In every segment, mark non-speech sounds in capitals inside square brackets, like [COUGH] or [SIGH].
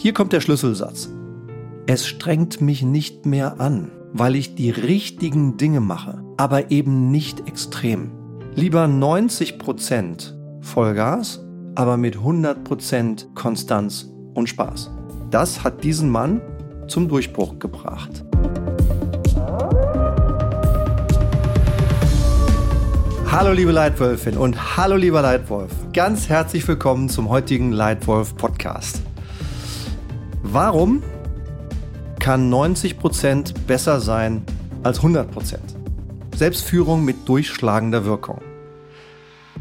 Hier kommt der Schlüsselsatz. Es strengt mich nicht mehr an, weil ich die richtigen Dinge mache, aber eben nicht extrem. Lieber 90% Vollgas, aber mit 100% Konstanz und Spaß. Das hat diesen Mann zum Durchbruch gebracht. Hallo liebe Leitwölfin und hallo lieber Leitwolf. Ganz herzlich willkommen zum heutigen Leitwolf Podcast. Warum kann 90% besser sein als 100%? Selbstführung mit durchschlagender Wirkung.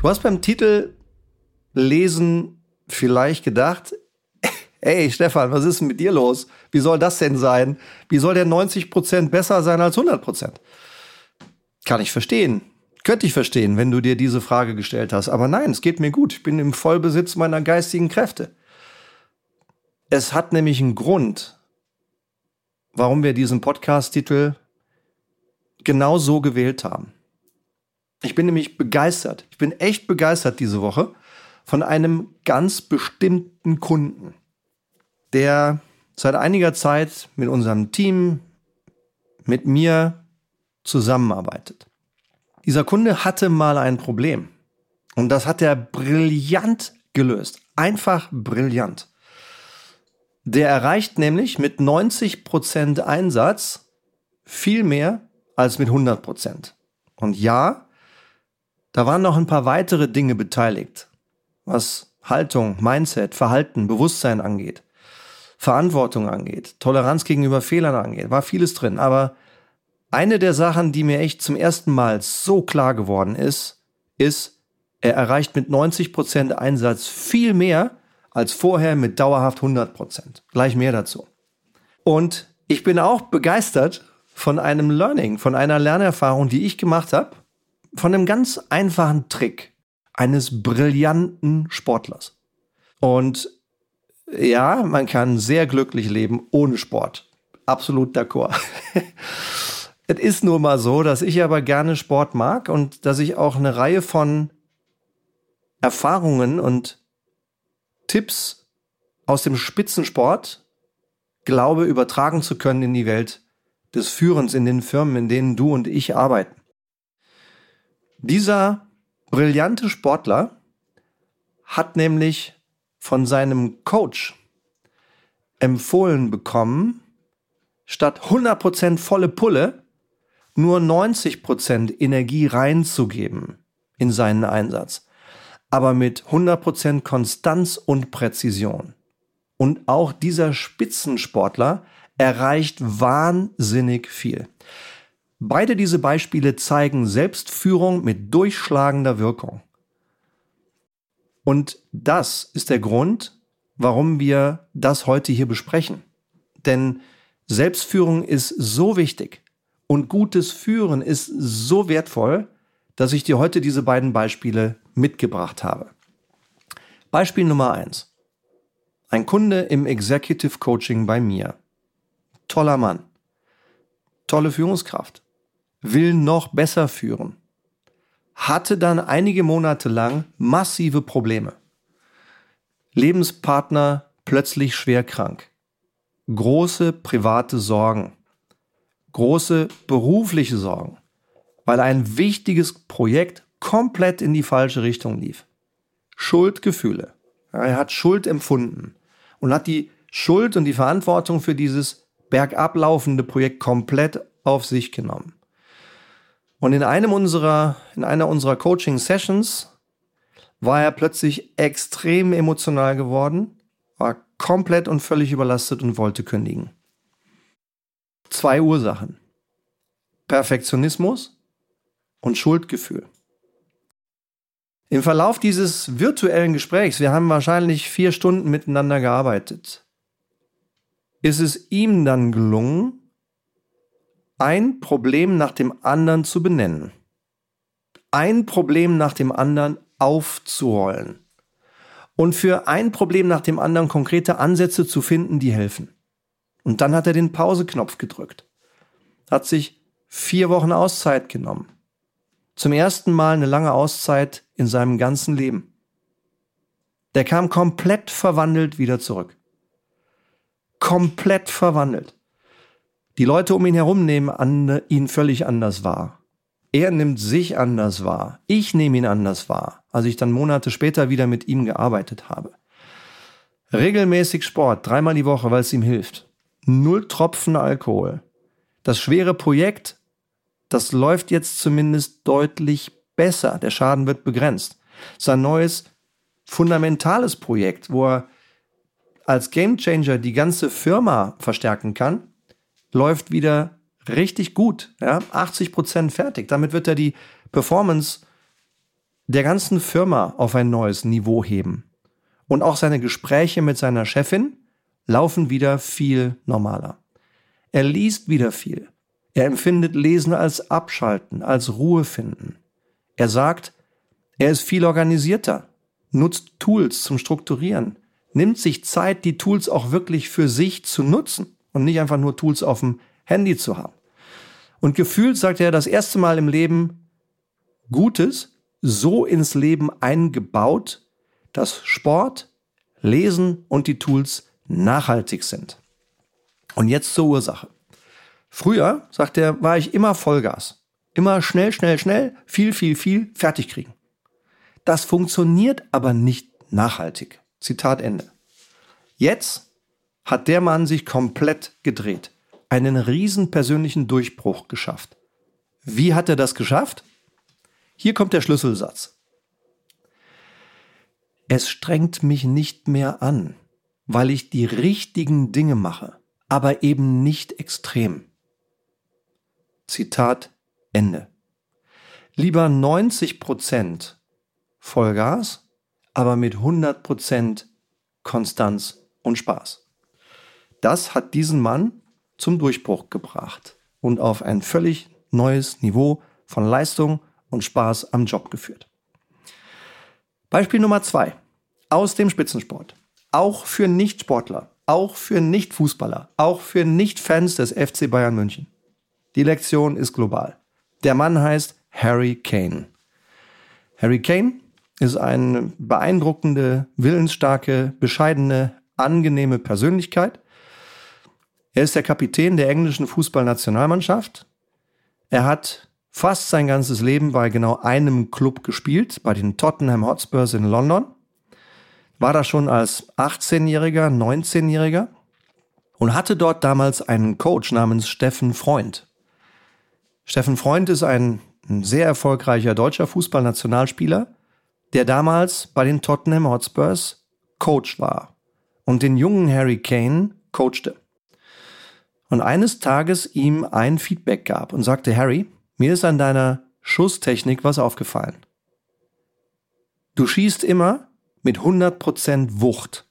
Du hast beim Titel Lesen vielleicht gedacht, [LAUGHS] Hey Stefan, was ist denn mit dir los? Wie soll das denn sein? Wie soll der 90% besser sein als 100%? Kann ich verstehen. Könnte ich verstehen, wenn du dir diese Frage gestellt hast. Aber nein, es geht mir gut. Ich bin im Vollbesitz meiner geistigen Kräfte. Es hat nämlich einen Grund, warum wir diesen Podcast-Titel genau so gewählt haben. Ich bin nämlich begeistert. Ich bin echt begeistert diese Woche von einem ganz bestimmten Kunden der seit einiger Zeit mit unserem Team, mit mir zusammenarbeitet. Dieser Kunde hatte mal ein Problem und das hat er brillant gelöst. Einfach brillant. Der erreicht nämlich mit 90% Einsatz viel mehr als mit 100%. Und ja, da waren noch ein paar weitere Dinge beteiligt, was Haltung, Mindset, Verhalten, Bewusstsein angeht. Verantwortung angeht, Toleranz gegenüber Fehlern angeht, war vieles drin. Aber eine der Sachen, die mir echt zum ersten Mal so klar geworden ist, ist, er erreicht mit 90 Prozent Einsatz viel mehr als vorher mit dauerhaft 100%. Prozent. Gleich mehr dazu. Und ich bin auch begeistert von einem Learning, von einer Lernerfahrung, die ich gemacht habe, von einem ganz einfachen Trick eines brillanten Sportlers. Und ja, man kann sehr glücklich leben ohne Sport. Absolut d'accord. [LAUGHS] es ist nur mal so, dass ich aber gerne Sport mag und dass ich auch eine Reihe von Erfahrungen und Tipps aus dem Spitzensport glaube übertragen zu können in die Welt des Führens in den Firmen, in denen du und ich arbeiten. Dieser brillante Sportler hat nämlich von seinem Coach empfohlen bekommen, statt 100% volle Pulle nur 90% Energie reinzugeben in seinen Einsatz, aber mit 100% Konstanz und Präzision. Und auch dieser Spitzensportler erreicht wahnsinnig viel. Beide diese Beispiele zeigen Selbstführung mit durchschlagender Wirkung. Und das ist der Grund, warum wir das heute hier besprechen. Denn Selbstführung ist so wichtig und gutes Führen ist so wertvoll, dass ich dir heute diese beiden Beispiele mitgebracht habe. Beispiel Nummer eins: Ein Kunde im Executive Coaching bei mir. Toller Mann. Tolle Führungskraft. Will noch besser führen hatte dann einige Monate lang massive Probleme. Lebenspartner plötzlich schwer krank. Große private Sorgen. Große berufliche Sorgen, weil ein wichtiges Projekt komplett in die falsche Richtung lief. Schuldgefühle. Er hat Schuld empfunden und hat die Schuld und die Verantwortung für dieses bergab laufende Projekt komplett auf sich genommen. Und in einem unserer, in einer unserer Coaching Sessions war er plötzlich extrem emotional geworden, war komplett und völlig überlastet und wollte kündigen. Zwei Ursachen. Perfektionismus und Schuldgefühl. Im Verlauf dieses virtuellen Gesprächs, wir haben wahrscheinlich vier Stunden miteinander gearbeitet, ist es ihm dann gelungen, ein Problem nach dem anderen zu benennen. Ein Problem nach dem anderen aufzurollen. Und für ein Problem nach dem anderen konkrete Ansätze zu finden, die helfen. Und dann hat er den Pauseknopf gedrückt. Hat sich vier Wochen Auszeit genommen. Zum ersten Mal eine lange Auszeit in seinem ganzen Leben. Der kam komplett verwandelt wieder zurück. komplett verwandelt. Die Leute um ihn herum nehmen an, ihn völlig anders wahr. Er nimmt sich anders wahr. Ich nehme ihn anders wahr, als ich dann Monate später wieder mit ihm gearbeitet habe. Regelmäßig Sport, dreimal die Woche, weil es ihm hilft. Null Tropfen Alkohol. Das schwere Projekt, das läuft jetzt zumindest deutlich besser. Der Schaden wird begrenzt. Sein neues fundamentales Projekt, wo er als Gamechanger die ganze Firma verstärken kann, läuft wieder richtig gut. Ja? 80 Prozent fertig. Damit wird er die Performance der ganzen Firma auf ein neues Niveau heben. Und auch seine Gespräche mit seiner Chefin laufen wieder viel normaler. Er liest wieder viel. Er empfindet Lesen als Abschalten, als Ruhe finden. Er sagt, er ist viel organisierter, nutzt Tools zum Strukturieren, nimmt sich Zeit, die Tools auch wirklich für sich zu nutzen und nicht einfach nur Tools auf dem Handy zu haben. Und gefühlt sagt er das erste Mal im Leben Gutes so ins Leben eingebaut, dass Sport, Lesen und die Tools nachhaltig sind. Und jetzt zur Ursache. Früher, sagt er, war ich immer Vollgas. Immer schnell, schnell, schnell, viel, viel, viel fertig kriegen. Das funktioniert aber nicht nachhaltig. Zitat Ende. Jetzt hat der Mann sich komplett gedreht, einen riesen persönlichen Durchbruch geschafft. Wie hat er das geschafft? Hier kommt der Schlüsselsatz. Es strengt mich nicht mehr an, weil ich die richtigen Dinge mache, aber eben nicht extrem. Zitat Ende. Lieber 90 Prozent Vollgas, aber mit 100% Konstanz und Spaß. Das hat diesen Mann zum Durchbruch gebracht und auf ein völlig neues Niveau von Leistung und Spaß am Job geführt. Beispiel Nummer zwei aus dem Spitzensport. Auch für Nichtsportler, auch für Nichtfußballer, auch für Nichtfans des FC Bayern München. Die Lektion ist global. Der Mann heißt Harry Kane. Harry Kane ist eine beeindruckende, willensstarke, bescheidene, angenehme Persönlichkeit. Er ist der Kapitän der englischen Fußballnationalmannschaft. Er hat fast sein ganzes Leben bei genau einem Club gespielt, bei den Tottenham Hotspurs in London. War da schon als 18-Jähriger, 19-Jähriger und hatte dort damals einen Coach namens Steffen Freund. Steffen Freund ist ein, ein sehr erfolgreicher deutscher Fußballnationalspieler, der damals bei den Tottenham Hotspurs Coach war und den jungen Harry Kane coachte. Und eines Tages ihm ein Feedback gab und sagte, Harry, mir ist an deiner Schusstechnik was aufgefallen. Du schießt immer mit 100% Wucht.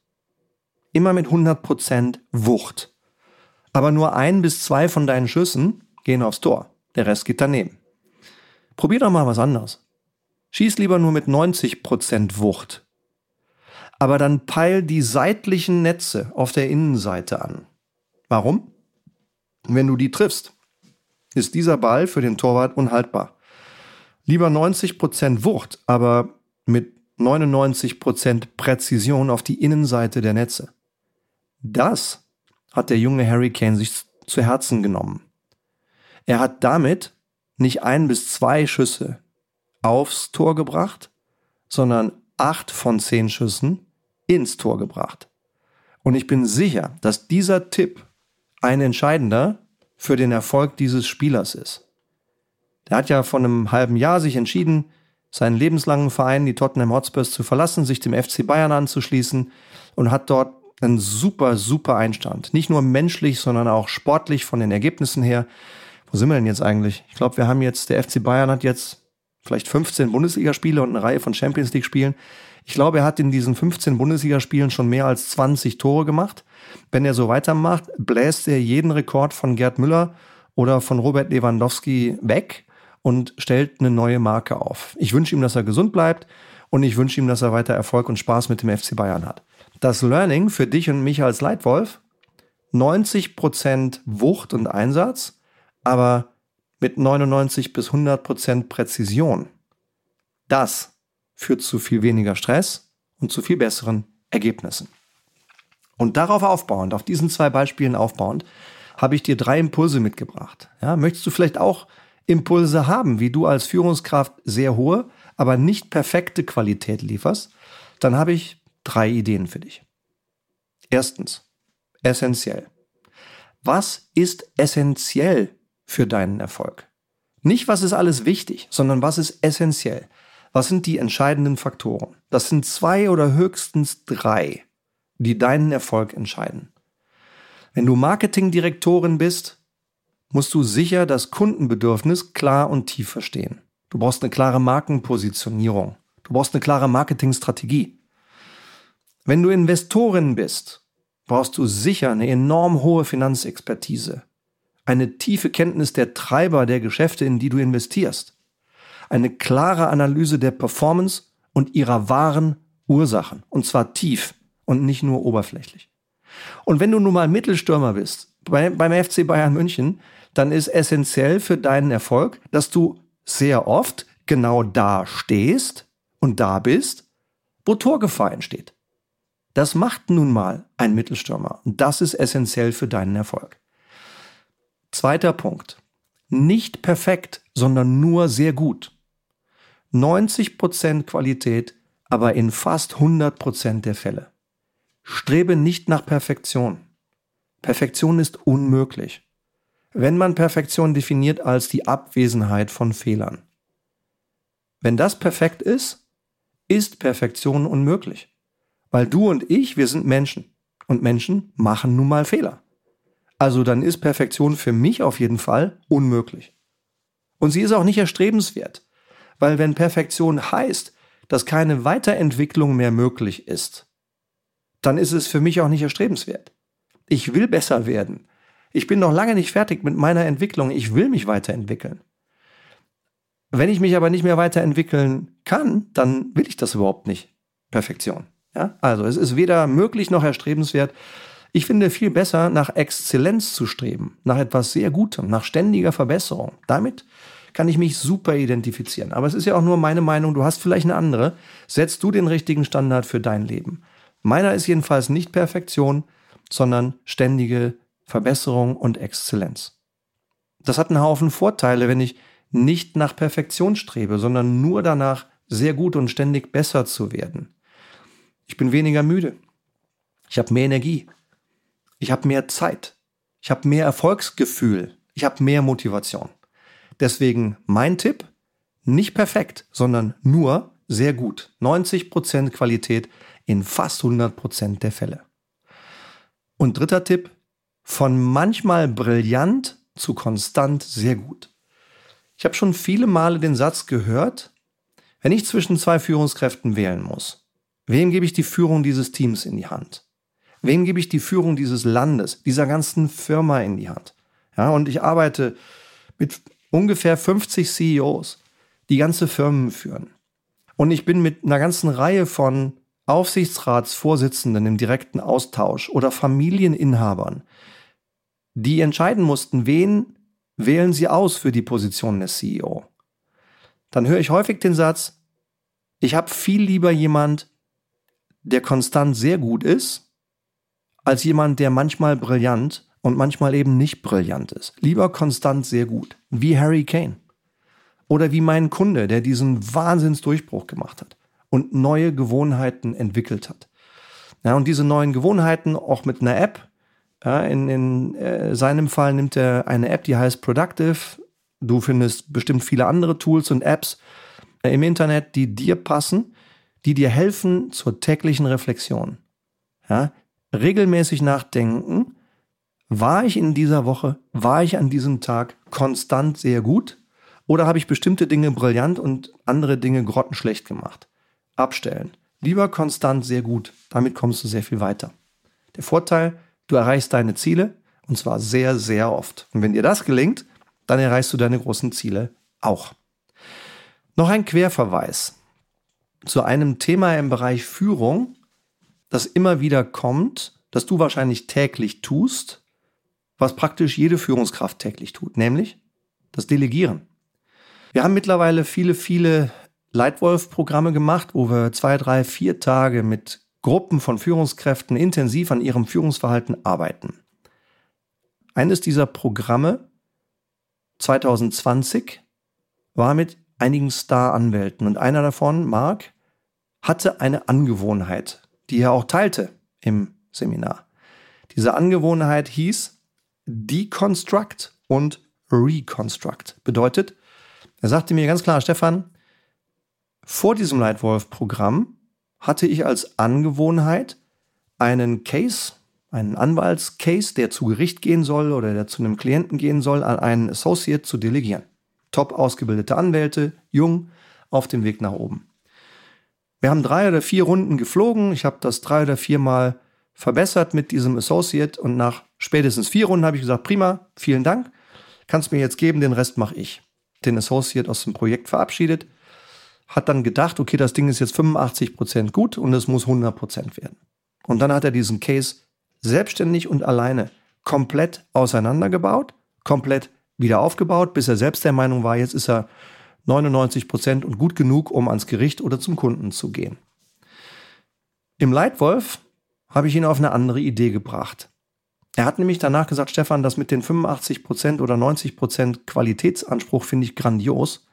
Immer mit 100% Wucht. Aber nur ein bis zwei von deinen Schüssen gehen aufs Tor. Der Rest geht daneben. Probier doch mal was anderes. Schieß lieber nur mit 90% Wucht. Aber dann peil die seitlichen Netze auf der Innenseite an. Warum? Wenn du die triffst, ist dieser Ball für den Torwart unhaltbar. Lieber 90% Wucht, aber mit 99% Präzision auf die Innenseite der Netze. Das hat der junge Harry Kane sich zu Herzen genommen. Er hat damit nicht ein bis zwei Schüsse aufs Tor gebracht, sondern acht von zehn Schüssen ins Tor gebracht. Und ich bin sicher, dass dieser Tipp ein entscheidender für den Erfolg dieses Spielers ist. Der hat ja vor einem halben Jahr sich entschieden, seinen lebenslangen Verein, die Tottenham Hotspurs, zu verlassen, sich dem FC Bayern anzuschließen und hat dort einen super, super Einstand. Nicht nur menschlich, sondern auch sportlich von den Ergebnissen her. Wo sind wir denn jetzt eigentlich? Ich glaube, wir haben jetzt, der FC Bayern hat jetzt vielleicht 15 Bundesligaspiele und eine Reihe von Champions League Spielen. Ich glaube, er hat in diesen 15 Bundesligaspielen schon mehr als 20 Tore gemacht. Wenn er so weitermacht, bläst er jeden Rekord von Gerd Müller oder von Robert Lewandowski weg und stellt eine neue Marke auf. Ich wünsche ihm, dass er gesund bleibt und ich wünsche ihm, dass er weiter Erfolg und Spaß mit dem FC Bayern hat. Das Learning für dich und mich als Leitwolf, 90% Wucht und Einsatz, aber mit 99 bis 100 Prozent Präzision. Das führt zu viel weniger Stress und zu viel besseren Ergebnissen. Und darauf aufbauend, auf diesen zwei Beispielen aufbauend, habe ich dir drei Impulse mitgebracht. Ja, möchtest du vielleicht auch Impulse haben, wie du als Führungskraft sehr hohe, aber nicht perfekte Qualität lieferst? Dann habe ich drei Ideen für dich. Erstens, essentiell. Was ist essentiell für deinen Erfolg? Nicht, was ist alles wichtig, sondern was ist essentiell? Was sind die entscheidenden Faktoren? Das sind zwei oder höchstens drei, die deinen Erfolg entscheiden. Wenn du Marketingdirektorin bist, musst du sicher das Kundenbedürfnis klar und tief verstehen. Du brauchst eine klare Markenpositionierung. Du brauchst eine klare Marketingstrategie. Wenn du Investorin bist, brauchst du sicher eine enorm hohe Finanzexpertise eine tiefe Kenntnis der Treiber der Geschäfte, in die du investierst, eine klare Analyse der Performance und ihrer wahren Ursachen, und zwar tief und nicht nur oberflächlich. Und wenn du nun mal Mittelstürmer bist bei, beim FC Bayern München, dann ist essentiell für deinen Erfolg, dass du sehr oft genau da stehst und da bist, wo Torgefahr entsteht. Das macht nun mal ein Mittelstürmer und das ist essentiell für deinen Erfolg. Zweiter Punkt. Nicht perfekt, sondern nur sehr gut. 90% Qualität, aber in fast 100% der Fälle. Strebe nicht nach Perfektion. Perfektion ist unmöglich. Wenn man Perfektion definiert als die Abwesenheit von Fehlern. Wenn das perfekt ist, ist Perfektion unmöglich. Weil du und ich, wir sind Menschen. Und Menschen machen nun mal Fehler. Also dann ist Perfektion für mich auf jeden Fall unmöglich. Und sie ist auch nicht erstrebenswert, weil wenn Perfektion heißt, dass keine Weiterentwicklung mehr möglich ist, dann ist es für mich auch nicht erstrebenswert. Ich will besser werden. Ich bin noch lange nicht fertig mit meiner Entwicklung. Ich will mich weiterentwickeln. Wenn ich mich aber nicht mehr weiterentwickeln kann, dann will ich das überhaupt nicht. Perfektion. Ja? Also es ist weder möglich noch erstrebenswert. Ich finde viel besser, nach Exzellenz zu streben, nach etwas sehr Gutem, nach ständiger Verbesserung. Damit kann ich mich super identifizieren. Aber es ist ja auch nur meine Meinung, du hast vielleicht eine andere. Setzt du den richtigen Standard für dein Leben. Meiner ist jedenfalls nicht Perfektion, sondern ständige Verbesserung und Exzellenz. Das hat einen Haufen Vorteile, wenn ich nicht nach Perfektion strebe, sondern nur danach, sehr gut und ständig besser zu werden. Ich bin weniger müde. Ich habe mehr Energie. Ich habe mehr Zeit. Ich habe mehr Erfolgsgefühl. Ich habe mehr Motivation. Deswegen mein Tipp, nicht perfekt, sondern nur sehr gut. 90% Qualität in fast 100% der Fälle. Und dritter Tipp, von manchmal brillant zu konstant sehr gut. Ich habe schon viele Male den Satz gehört, wenn ich zwischen zwei Führungskräften wählen muss, wem gebe ich die Führung dieses Teams in die Hand? Wem gebe ich die Führung dieses Landes, dieser ganzen Firma in die Hand? Ja, und ich arbeite mit ungefähr 50 CEOs, die ganze Firmen führen. Und ich bin mit einer ganzen Reihe von Aufsichtsratsvorsitzenden im direkten Austausch oder Familieninhabern, die entscheiden mussten, wen wählen sie aus für die Position des CEO. Dann höre ich häufig den Satz, ich habe viel lieber jemand, der konstant sehr gut ist, als jemand, der manchmal brillant und manchmal eben nicht brillant ist. Lieber konstant sehr gut, wie Harry Kane. Oder wie mein Kunde, der diesen Wahnsinnsdurchbruch gemacht hat und neue Gewohnheiten entwickelt hat. Ja, und diese neuen Gewohnheiten auch mit einer App. Ja, in in äh, seinem Fall nimmt er eine App, die heißt Productive. Du findest bestimmt viele andere Tools und Apps äh, im Internet, die dir passen, die dir helfen zur täglichen Reflexion. Ja, regelmäßig nachdenken, war ich in dieser Woche, war ich an diesem Tag konstant sehr gut oder habe ich bestimmte Dinge brillant und andere Dinge grottenschlecht gemacht? Abstellen. Lieber konstant sehr gut, damit kommst du sehr viel weiter. Der Vorteil, du erreichst deine Ziele und zwar sehr, sehr oft. Und wenn dir das gelingt, dann erreichst du deine großen Ziele auch. Noch ein Querverweis zu einem Thema im Bereich Führung, das immer wieder kommt, das du wahrscheinlich täglich tust, was praktisch jede Führungskraft täglich tut, nämlich das Delegieren. Wir haben mittlerweile viele, viele Leitwolf-Programme gemacht, wo wir zwei, drei, vier Tage mit Gruppen von Führungskräften intensiv an ihrem Führungsverhalten arbeiten. Eines dieser Programme 2020 war mit einigen Star-Anwälten und einer davon, Mark, hatte eine Angewohnheit, die er auch teilte im Seminar. Diese Angewohnheit hieß Deconstruct und Reconstruct. Bedeutet, er sagte mir ganz klar, Stefan, vor diesem Leitwolf-Programm hatte ich als Angewohnheit einen Case, einen Anwaltscase, der zu Gericht gehen soll oder der zu einem Klienten gehen soll, an einen Associate zu delegieren. Top ausgebildete Anwälte, jung, auf dem Weg nach oben. Wir haben drei oder vier Runden geflogen. Ich habe das drei oder viermal verbessert mit diesem Associate und nach spätestens vier Runden habe ich gesagt, prima, vielen Dank, kannst mir jetzt geben, den Rest mache ich. Den Associate aus dem Projekt verabschiedet, hat dann gedacht, okay, das Ding ist jetzt 85 Prozent gut und es muss 100 Prozent werden. Und dann hat er diesen Case selbstständig und alleine komplett auseinandergebaut, komplett wieder aufgebaut, bis er selbst der Meinung war, jetzt ist er 99 Prozent und gut genug, um ans Gericht oder zum Kunden zu gehen. Im Leitwolf habe ich ihn auf eine andere Idee gebracht. Er hat nämlich danach gesagt, Stefan, das mit den 85 Prozent oder 90 Prozent Qualitätsanspruch finde ich grandios.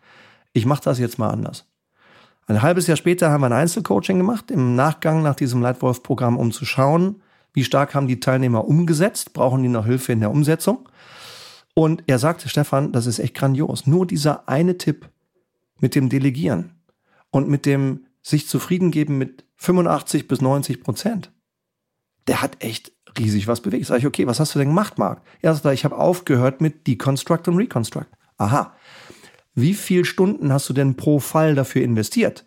Ich mache das jetzt mal anders. Ein halbes Jahr später haben wir ein Einzelcoaching gemacht, im Nachgang nach diesem Leitwolf-Programm, um zu schauen, wie stark haben die Teilnehmer umgesetzt, brauchen die noch Hilfe in der Umsetzung. Und er sagte, Stefan, das ist echt grandios. Nur dieser eine Tipp mit dem Delegieren und mit dem sich zufrieden geben mit 85 bis 90 Prozent, der hat echt riesig was bewegt. Sag ich, okay, was hast du denn gemacht, Marc? Ja, sagt ich habe aufgehört mit Deconstruct und Reconstruct. Aha. Wie viel Stunden hast du denn pro Fall dafür investiert?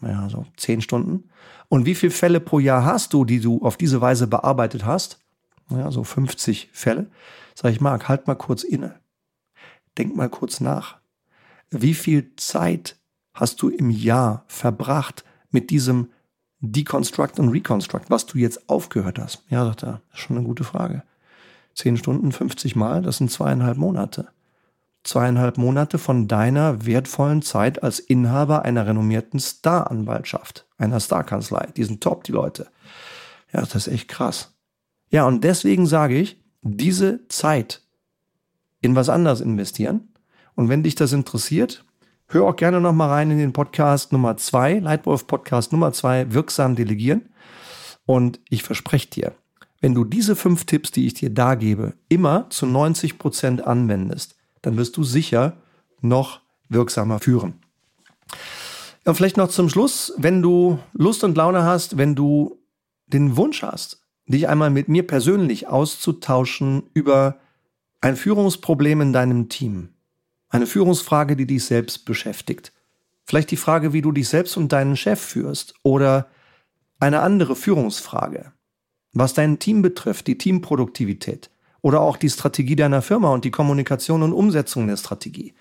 Ja, so zehn Stunden. Und wie viele Fälle pro Jahr hast du, die du auf diese Weise bearbeitet hast? Ja, so 50 Fälle. Sag ich, Marc, halt mal kurz inne. Denk mal kurz nach. Wie viel Zeit hast du im Jahr verbracht mit diesem Deconstruct und Reconstruct, was du jetzt aufgehört hast? Ja, sagt er, schon eine gute Frage. Zehn Stunden, 50 Mal, das sind zweieinhalb Monate. Zweieinhalb Monate von deiner wertvollen Zeit als Inhaber einer renommierten Star-Anwaltschaft, einer Star-Kanzlei. Die sind top, die Leute. Ja, das ist echt krass. Ja, und deswegen sage ich, diese Zeit in was anderes investieren. Und wenn dich das interessiert, Hör auch gerne noch mal rein in den Podcast Nummer zwei, Leitwolf Podcast Nummer zwei, wirksam delegieren. Und ich verspreche dir, wenn du diese fünf Tipps, die ich dir da gebe, immer zu 90 Prozent anwendest, dann wirst du sicher noch wirksamer führen. Ja, vielleicht noch zum Schluss, wenn du Lust und Laune hast, wenn du den Wunsch hast, dich einmal mit mir persönlich auszutauschen über ein Führungsproblem in deinem Team, eine Führungsfrage, die dich selbst beschäftigt. Vielleicht die Frage, wie du dich selbst und deinen Chef führst. Oder eine andere Führungsfrage. Was dein Team betrifft, die Teamproduktivität. Oder auch die Strategie deiner Firma und die Kommunikation und Umsetzung der Strategie.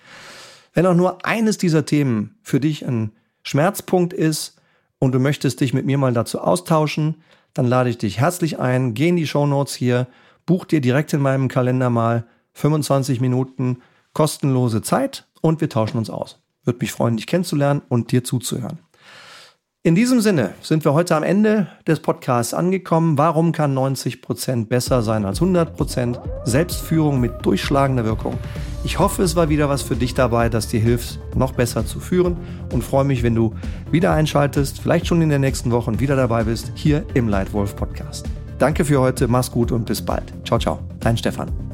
Wenn auch nur eines dieser Themen für dich ein Schmerzpunkt ist und du möchtest dich mit mir mal dazu austauschen, dann lade ich dich herzlich ein, geh in die Show Notes hier, buch dir direkt in meinem Kalender mal 25 Minuten kostenlose Zeit und wir tauschen uns aus. Würde mich freuen, dich kennenzulernen und dir zuzuhören. In diesem Sinne sind wir heute am Ende des Podcasts angekommen. Warum kann 90 Prozent besser sein als 100%? Prozent? Selbstführung mit durchschlagender Wirkung. Ich hoffe, es war wieder was für dich dabei, das dir hilft, noch besser zu führen und freue mich, wenn du wieder einschaltest, vielleicht schon in der nächsten Woche und wieder dabei bist, hier im Leitwolf Podcast. Danke für heute, mach's gut und bis bald. Ciao, ciao, dein Stefan.